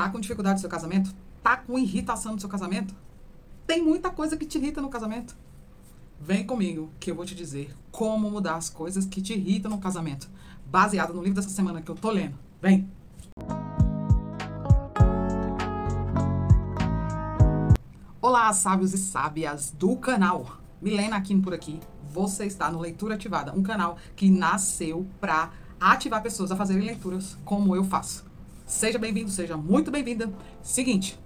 Tá com dificuldade no seu casamento? Tá com irritação no seu casamento? Tem muita coisa que te irrita no casamento. Vem comigo que eu vou te dizer como mudar as coisas que te irritam no casamento, baseado no livro dessa semana que eu tô lendo. Vem! Olá, sábios e sábias do canal. Milena Aquino por aqui. Você está no Leitura Ativada, um canal que nasceu para ativar pessoas a fazerem leituras como eu faço. Seja bem-vindo, seja muito bem-vinda. Seguinte,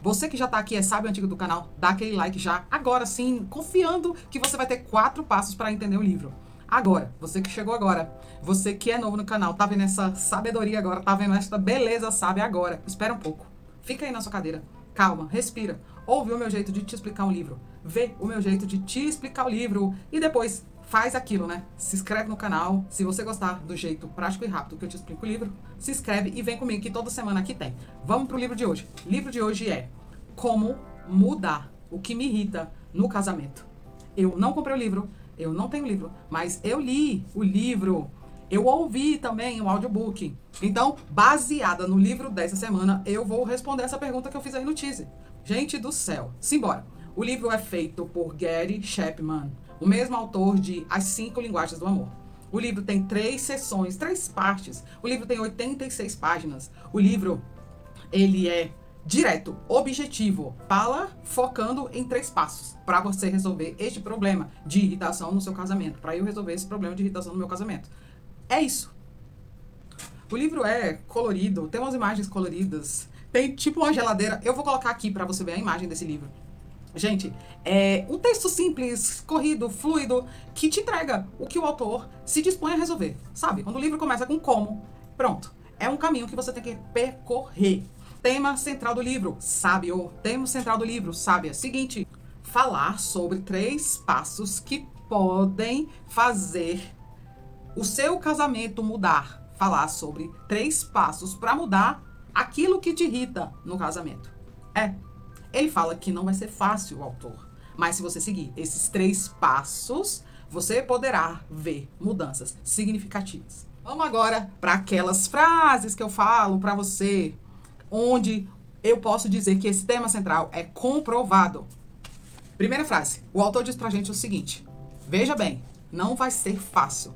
você que já está aqui é sábio antigo do canal, dá aquele like já, agora sim, confiando que você vai ter quatro passos para entender o livro. Agora, você que chegou agora, você que é novo no canal, tá vendo essa sabedoria agora, tá vendo essa beleza sabe agora. Espera um pouco. Fica aí na sua cadeira. Calma, respira ouve o meu jeito de te explicar um livro, vê o meu jeito de te explicar o livro e depois faz aquilo, né? Se inscreve no canal. Se você gostar do jeito prático e rápido que eu te explico o livro, se inscreve e vem comigo que toda semana aqui tem. Vamos pro livro de hoje. O livro de hoje é Como mudar o que me irrita no casamento. Eu não comprei o livro, eu não tenho o livro, mas eu li o livro. Eu ouvi também o audiobook. Então, baseada no livro dessa semana, eu vou responder essa pergunta que eu fiz aí no teaser. Gente do céu, simbora. O livro é feito por Gary Chapman, o mesmo autor de As Cinco Linguagens do Amor. O livro tem três sessões, três partes. O livro tem 86 páginas. O livro, ele é direto, objetivo, fala focando em três passos para você resolver este problema de irritação no seu casamento, para eu resolver esse problema de irritação no meu casamento. É isso. O livro é colorido, tem umas imagens coloridas, tem tipo uma geladeira. Eu vou colocar aqui para você ver a imagem desse livro. Gente, é um texto simples, corrido, fluido, que te entrega o que o autor se dispõe a resolver. Sabe? Quando o livro começa com como, pronto. É um caminho que você tem que percorrer. Tema central do livro, sábio. Tema central do livro, sábia. Seguinte, falar sobre três passos que podem fazer o seu casamento mudar. Falar sobre três passos para mudar aquilo que te irrita no casamento. É. Ele fala que não vai ser fácil o autor, mas se você seguir esses três passos, você poderá ver mudanças significativas. Vamos agora para aquelas frases que eu falo para você, onde eu posso dizer que esse tema central é comprovado. Primeira frase: o autor diz pra gente o seguinte: veja bem, não vai ser fácil,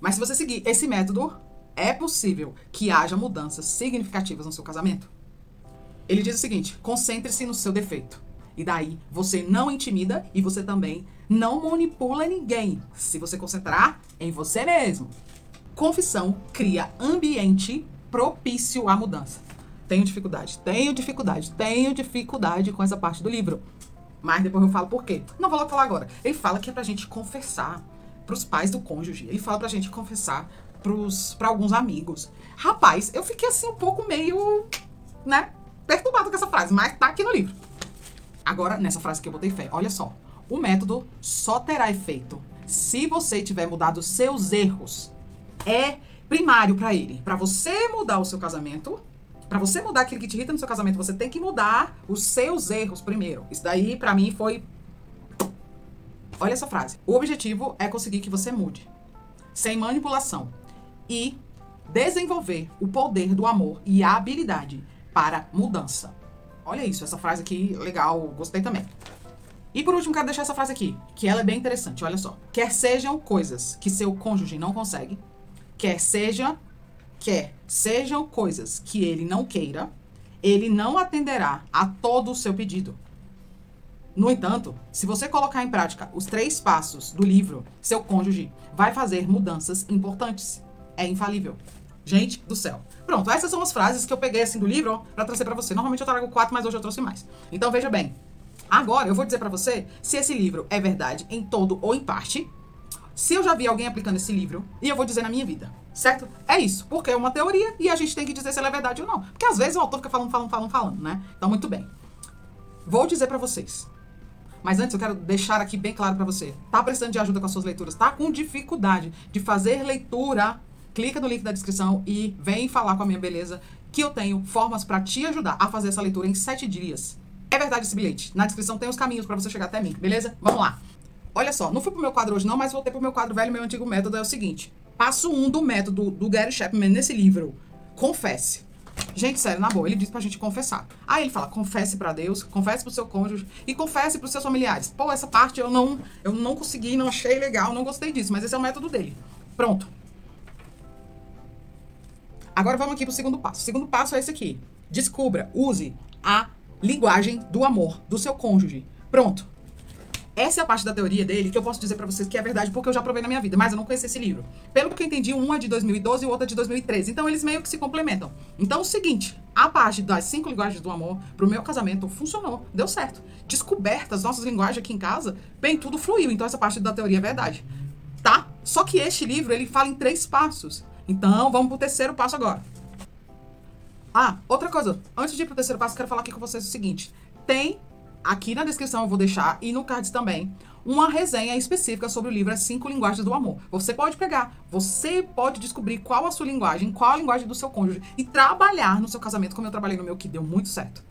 mas se você seguir esse método, é possível que haja mudanças significativas no seu casamento? Ele diz o seguinte: concentre-se no seu defeito. E daí você não intimida e você também não manipula ninguém. Se você concentrar em você mesmo. Confissão cria ambiente propício à mudança. Tenho dificuldade, tenho dificuldade, tenho dificuldade com essa parte do livro. Mas depois eu falo por quê. Não vou falar agora. Ele fala que é pra gente confessar pros pais do cônjuge. Ele fala pra gente confessar para alguns amigos. Rapaz, eu fiquei assim um pouco meio, né, perturbado com essa frase, mas tá aqui no livro. Agora, nessa frase que eu botei fé, olha só. O método só terá efeito se você tiver mudado seus erros. É primário para ele. Para você mudar o seu casamento, para você mudar aquilo que te irrita no seu casamento, você tem que mudar os seus erros primeiro. Isso daí, para mim, foi. Olha essa frase. O objetivo é conseguir que você mude. Sem manipulação e desenvolver o poder do amor e a habilidade para mudança. Olha isso, essa frase aqui, legal, gostei também. E por último, quero deixar essa frase aqui, que ela é bem interessante, olha só. Quer sejam coisas que seu cônjuge não consegue, quer seja, quer sejam coisas que ele não queira, ele não atenderá a todo o seu pedido. No entanto, se você colocar em prática os três passos do livro, seu cônjuge vai fazer mudanças importantes é infalível. Gente do céu. Pronto, essas são as frases que eu peguei assim do livro para trazer para você. Normalmente eu trago quatro, mas hoje eu trouxe mais. Então veja bem. Agora eu vou dizer para você se esse livro é verdade em todo ou em parte. Se eu já vi alguém aplicando esse livro e eu vou dizer na minha vida, certo? É isso, porque é uma teoria e a gente tem que dizer se ela é verdade ou não. Porque às vezes o autor fica falando, falando, falando, falando, né? Então muito bem. Vou dizer para vocês. Mas antes eu quero deixar aqui bem claro para você. Tá precisando de ajuda com as suas leituras? Tá com dificuldade de fazer leitura clica no link da descrição e vem falar com a minha beleza que eu tenho formas para te ajudar a fazer essa leitura em sete dias. É verdade esse bilhete. Na descrição tem os caminhos para você chegar até mim, beleza? Vamos lá. Olha só, não fui pro meu quadro hoje não, mas voltei pro meu quadro velho, meu antigo método é o seguinte. Passo um do método do Gary Chapman nesse livro. Confesse. Gente, sério, na boa, ele diz pra gente confessar. Aí ele fala: confesse para Deus, confesse pro seu cônjuge e confesse pros seus familiares. Pô, essa parte eu não, eu não consegui, não achei legal, não gostei disso, mas esse é o método dele. Pronto. Agora vamos aqui pro segundo passo. O segundo passo é esse aqui. Descubra, use a linguagem do amor do seu cônjuge. Pronto. Essa é a parte da teoria dele que eu posso dizer para vocês que é verdade porque eu já provei na minha vida, mas eu não conheci esse livro. Pelo que eu entendi, um é de 2012 e o outro é de 2013. Então eles meio que se complementam. Então é o seguinte, a parte das cinco linguagens do amor pro meu casamento funcionou, deu certo. Descobertas nossas linguagens aqui em casa, bem, tudo fluiu. Então essa parte da teoria é verdade. Tá? Só que este livro, ele fala em três passos. Então, vamos pro terceiro passo agora. Ah, outra coisa. Antes de ir pro terceiro passo, quero falar aqui com vocês o seguinte. Tem aqui na descrição, eu vou deixar, e no cards também, uma resenha específica sobre o livro As Cinco Linguagens do Amor. Você pode pegar, você pode descobrir qual a sua linguagem, qual a linguagem do seu cônjuge e trabalhar no seu casamento como eu trabalhei no meu, que deu muito certo.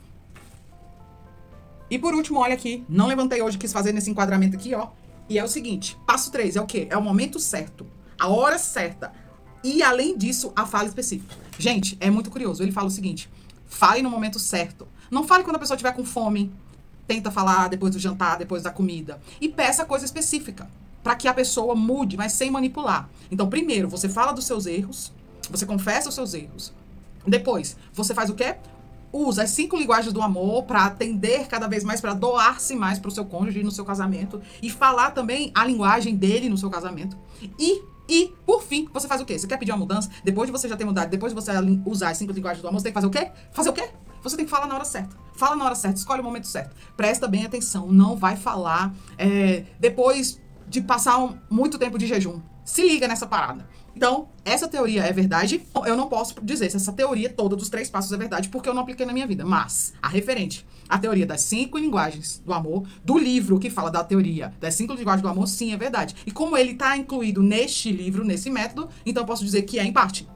E por último, olha aqui, não levantei hoje, quis fazer nesse enquadramento aqui, ó. E é o seguinte, passo 3 é o quê? É o momento certo, a hora certa. E além disso, a fala específica. Gente, é muito curioso. Ele fala o seguinte: fale no momento certo. Não fale quando a pessoa estiver com fome. Tenta falar depois do jantar, depois da comida. E peça coisa específica. Para que a pessoa mude, mas sem manipular. Então, primeiro, você fala dos seus erros. Você confessa os seus erros. Depois, você faz o quê? Usa as cinco linguagens do amor para atender cada vez mais, para doar-se mais para o seu cônjuge no seu casamento. E falar também a linguagem dele no seu casamento. E e, por fim, você faz o quê? Você quer pedir uma mudança? Depois de você já ter mudado, depois de você usar as cinco linguagens do amor, você tem que fazer o quê? Fazer o quê? Você tem que falar na hora certa. Fala na hora certa, escolhe o momento certo. Presta bem atenção, não vai falar é, depois de passar um, muito tempo de jejum. Se liga nessa parada. Então, essa teoria é verdade. Eu não posso dizer se essa teoria toda dos três passos é verdade, porque eu não apliquei na minha vida. Mas, a referente, a teoria das cinco linguagens do amor, do livro que fala da teoria das cinco linguagens do amor, sim, é verdade. E como ele está incluído neste livro, nesse método, então eu posso dizer que é em parte.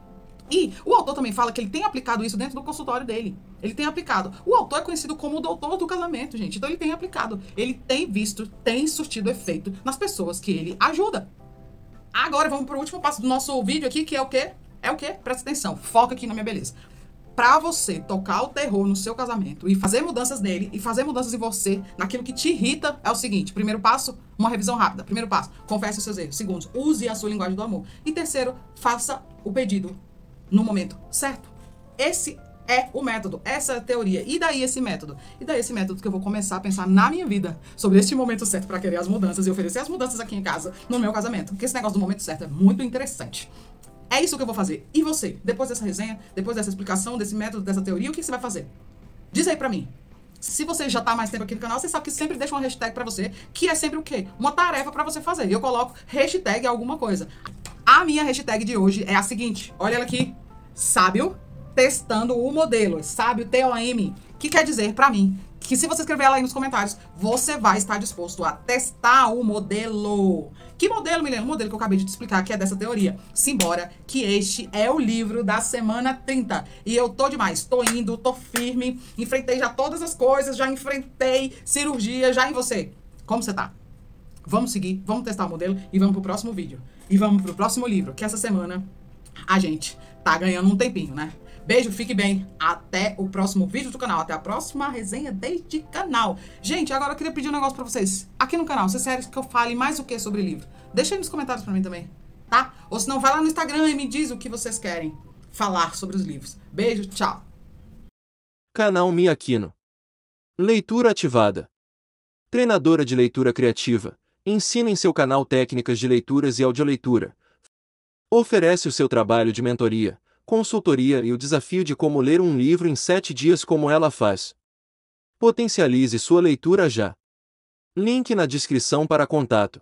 E o autor também fala que ele tem aplicado isso dentro do consultório dele. Ele tem aplicado. O autor é conhecido como o doutor do casamento, gente. Então ele tem aplicado. Ele tem visto, tem surtido efeito nas pessoas que ele ajuda. Agora vamos para o último passo do nosso vídeo aqui, que é o quê? É o quê? Presta atenção. Foca aqui na minha beleza. Para você tocar o terror no seu casamento e fazer mudanças nele e fazer mudanças em você, naquilo que te irrita, é o seguinte: primeiro passo, uma revisão rápida. Primeiro passo, confesse os seus erros. Segundo, use a sua linguagem do amor. E terceiro, faça o pedido no momento certo. Esse é o método, essa é a teoria. E daí esse método? E daí esse método que eu vou começar a pensar na minha vida sobre este momento certo para querer as mudanças e oferecer as mudanças aqui em casa, no meu casamento. Porque esse negócio do momento certo é muito interessante. É isso que eu vou fazer. E você, depois dessa resenha, depois dessa explicação, desse método, dessa teoria, o que você vai fazer? Diz aí pra mim. Se você já tá mais tempo aqui no canal, você sabe que sempre deixa uma hashtag para você, que é sempre o quê? Uma tarefa para você fazer. Eu coloco hashtag alguma coisa. A minha hashtag de hoje é a seguinte. Olha ela aqui sábio testando o modelo, sábio T-O-M, que quer dizer para mim que se você escrever ela aí nos comentários, você vai estar disposto a testar o modelo. Que modelo, Milena? O modelo que eu acabei de te explicar, que é dessa teoria. Simbora, que este é o livro da semana 30. E eu tô demais, tô indo, tô firme, enfrentei já todas as coisas, já enfrentei cirurgia, já em você. Como você tá? Vamos seguir, vamos testar o modelo e vamos pro próximo vídeo. E vamos pro próximo livro, que essa semana a gente tá ganhando um tempinho, né? Beijo, fique bem. Até o próximo vídeo do canal. Até a próxima resenha deste canal. Gente, agora eu queria pedir um negócio pra vocês. Aqui no canal, vocês querem que eu fale mais o que sobre livro? Deixa aí nos comentários pra mim também, tá? Ou se não, vai lá no Instagram e me diz o que vocês querem falar sobre os livros. Beijo, tchau. Canal Miakino. Leitura ativada. Treinadora de leitura criativa. Ensina em seu canal técnicas de leituras e audioleitura Oferece o seu trabalho de mentoria, consultoria e o desafio de como ler um livro em sete dias como ela faz. Potencialize sua leitura já. Link na descrição para contato.